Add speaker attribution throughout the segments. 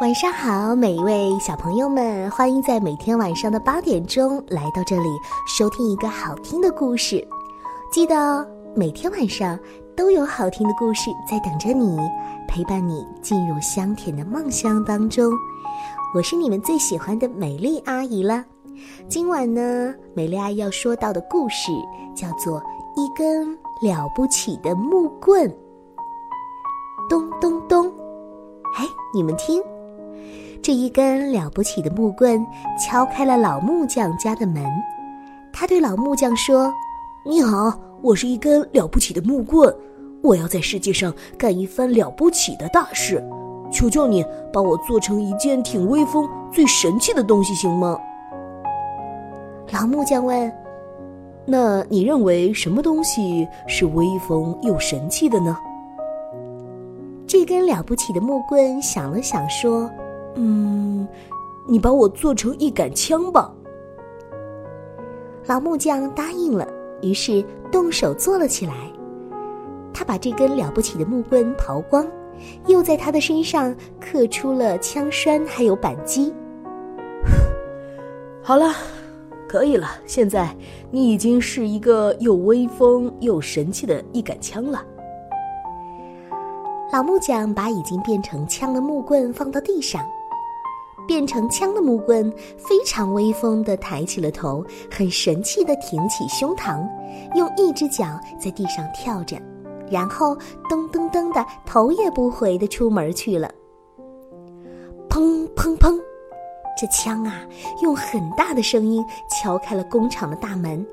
Speaker 1: 晚上好，每一位小朋友们，欢迎在每天晚上的八点钟来到这里收听一个好听的故事。记得每天晚上都有好听的故事在等着你，陪伴你进入香甜的梦乡当中。我是你们最喜欢的美丽阿姨了。今晚呢，美丽阿姨要说到的故事叫做《一根了不起的木棍》。咚咚咚，哎，你们听。这一根了不起的木棍敲开了老木匠家的门，他对老木匠说：“
Speaker 2: 你好，我是一根了不起的木棍，我要在世界上干一番了不起的大事，求求你把我做成一件挺威风、最神气的东西，行吗？”
Speaker 1: 老木匠问：“
Speaker 2: 那你认为什么东西是威风又神气的呢？”
Speaker 1: 这根了不起的木棍想了想说。
Speaker 2: 嗯，你把我做成一杆枪吧。
Speaker 1: 老木匠答应了，于是动手做了起来。他把这根了不起的木棍刨光，又在他的身上刻出了枪栓，还有扳机。
Speaker 2: 好了，可以了。现在你已经是一个又威风又神气的一杆枪了。
Speaker 1: 老木匠把已经变成枪的木棍放到地上。变成枪的木棍非常威风地抬起了头，很神气地挺起胸膛，用一只脚在地上跳着，然后噔噔噔的头也不回地出门去了。砰砰砰，这枪啊，用很大的声音敲开了工厂的大门，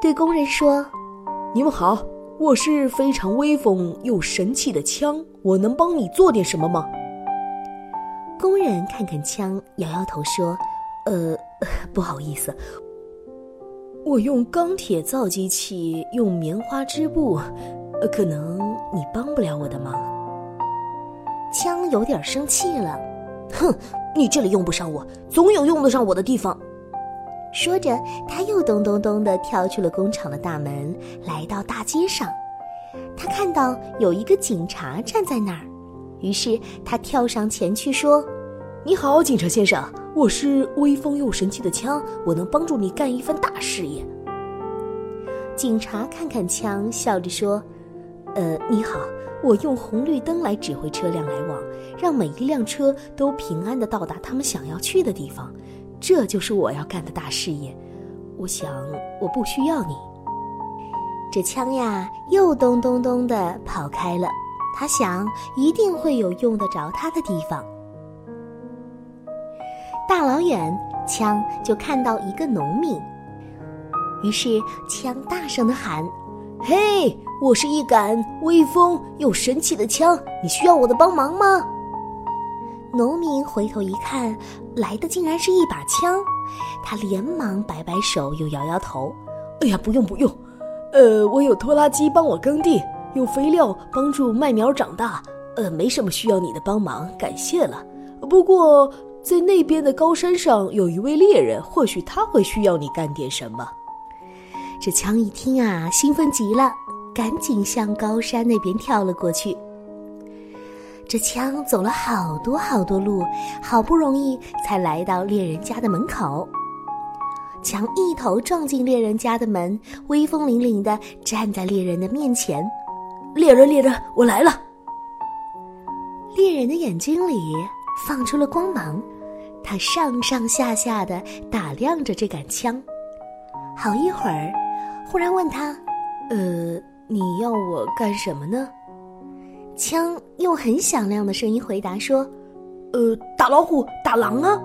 Speaker 1: 对工人说：“
Speaker 2: 你们好，我是非常威风又神气的枪，我能帮你做点什么吗？”
Speaker 1: 工人看看枪，摇摇头说：“
Speaker 2: 呃，不好意思，我用钢铁造机器，用棉花织布，可能你帮不了我的忙。”
Speaker 1: 枪有点生气了：“
Speaker 2: 哼，你这里用不上我，总有用得上我的地方。”
Speaker 1: 说着，他又咚咚咚的跳出了工厂的大门，来到大街上。他看到有一个警察站在那儿。于是他跳上前去说：“
Speaker 2: 你好，警察先生，我是威风又神气的枪，我能帮助你干一番大事业。”
Speaker 1: 警察看看枪，笑着说：“呃，你好，我用红绿灯来指挥车辆来往，让每一辆车都平安的到达他们想要去的地方，这就是我要干的大事业。我想我不需要你。”这枪呀，又咚咚咚的跑开了。他想，一定会有用得着他的地方。大老远，枪就看到一个农民，于是枪大声的喊：“
Speaker 2: 嘿，我是一杆威风又神气的枪，你需要我的帮忙吗？”
Speaker 1: 农民回头一看，来的竟然是一把枪，他连忙摆摆手，又摇摇头：“
Speaker 2: 哎呀，不用不用，呃，我有拖拉机帮我耕地。”用肥料帮助麦苗长大，呃，没什么需要你的帮忙，感谢了。不过在那边的高山上有一位猎人，或许他会需要你干点什么。
Speaker 1: 这枪一听啊，兴奋极了，赶紧向高山那边跳了过去。这枪走了好多好多路，好不容易才来到猎人家的门口。枪一头撞进猎人家的门，威风凛凛的站在猎人的面前。
Speaker 2: 猎人，猎人，我来了！
Speaker 1: 猎人的眼睛里放出了光芒，他上上下下的打量着这杆枪，好一会儿，忽然问他：“
Speaker 2: 呃，你要我干什么呢？”
Speaker 1: 枪用很响亮的声音回答说：“
Speaker 2: 呃，打老虎，打狼啊！”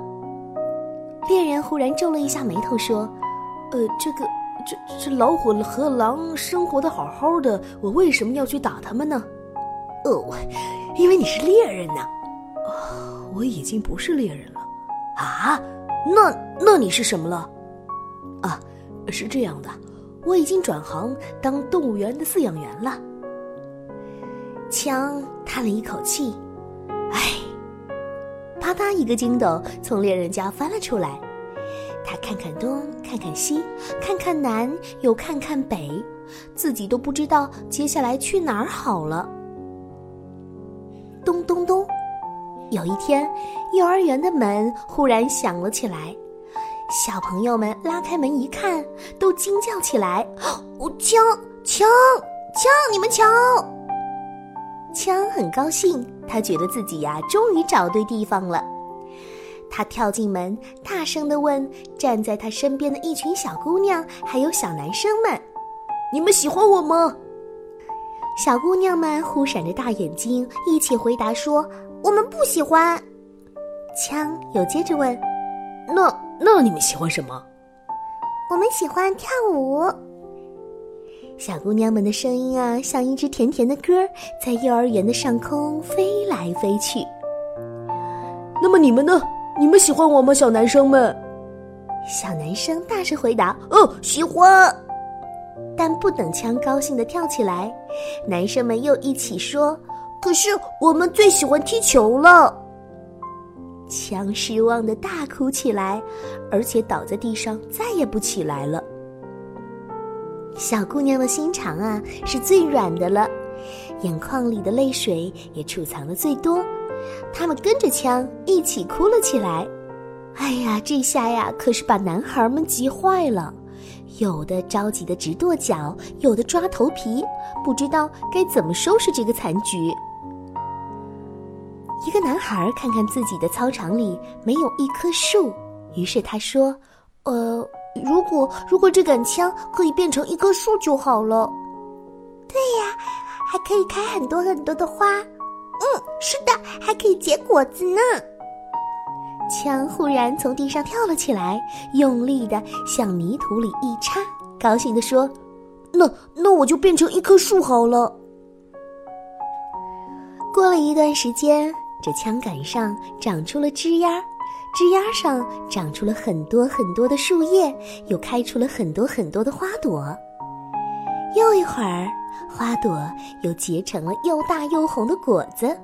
Speaker 1: 猎人忽然皱了一下眉头说：“
Speaker 2: 呃，这个……”这这老虎和狼生活的好好的，我为什么要去打他们呢？
Speaker 1: 哦，因为你是猎人呐。
Speaker 2: 我已经不是猎人了。啊？那那你是什么了？啊，是这样的，我已经转行当动物园的饲养员了。
Speaker 1: 枪叹了一口气，唉，啪嗒一个筋斗从猎人家翻了出来。他看看东，看看西，看看南，又看看北，自己都不知道接下来去哪儿好了。咚咚咚，有一天，幼儿园的门忽然响了起来，小朋友们拉开门一看，都惊叫起来：“哦，枪枪枪！你们瞧！”枪很高兴，他觉得自己呀，终于找对地方了。他跳进门，大声地问站在他身边的一群小姑娘还有小男生们：“
Speaker 2: 你们喜欢我吗？”
Speaker 1: 小姑娘们忽闪着大眼睛，一起回答说：“我们不喜欢。”枪又接着问：“
Speaker 2: 那那你们喜欢什么？”“
Speaker 1: 我们喜欢跳舞。”小姑娘们的声音啊，像一支甜甜的歌，在幼儿园的上空飞来飞去。
Speaker 2: 那么你们呢？你们喜欢我吗，小男生们？
Speaker 1: 小男生大声回答：“哦，喜欢。”但不等枪高兴的跳起来，男生们又一起说：“可是我们最喜欢踢球了。”枪失望的大哭起来，而且倒在地上再也不起来了。小姑娘的心肠啊，是最软的了，眼眶里的泪水也储藏的最多。他们跟着枪一起哭了起来。哎呀，这下呀，可是把男孩们急坏了，有的着急的直跺脚，有的抓头皮，不知道该怎么收拾这个残局。一个男孩看看自己的操场里没有一棵树，于是他说：“呃，如果如果这杆枪可以变成一棵树就好了。”对呀，还可以开很多很多的花。是的，还可以结果子呢。枪忽然从地上跳了起来，用力的向泥土里一插，高兴的说：“
Speaker 2: 那那我就变成一棵树好了。”
Speaker 1: 过了一段时间，这枪杆上长出了枝丫，枝丫上长出了很多很多的树叶，又开出了很多很多的花朵。又一会儿。花朵又结成了又大又红的果子。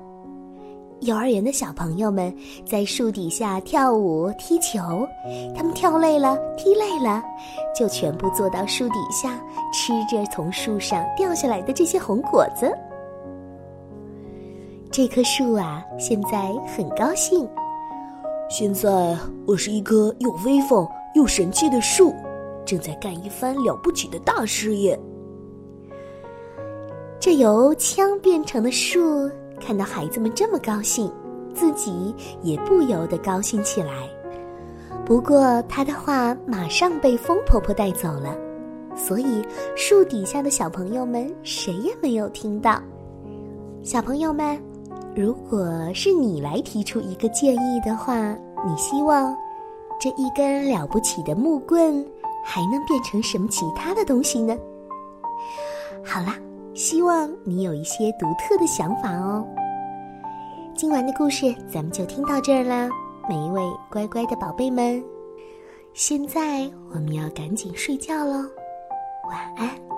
Speaker 1: 幼儿园的小朋友们在树底下跳舞、踢球，他们跳累了、踢累了，就全部坐到树底下，吃着从树上掉下来的这些红果子。这棵树啊，现在很高兴。
Speaker 2: 现在我是一棵又威风又神气的树，正在干一番了不起的大事业。
Speaker 1: 这由枪变成的树，看到孩子们这么高兴，自己也不由得高兴起来。不过他的话马上被风婆婆带走了，所以树底下的小朋友们谁也没有听到。小朋友们，如果是你来提出一个建议的话，你希望这一根了不起的木棍还能变成什么其他的东西呢？好啦。希望你有一些独特的想法哦。今晚的故事咱们就听到这儿啦，每一位乖乖的宝贝们，现在我们要赶紧睡觉喽，晚安。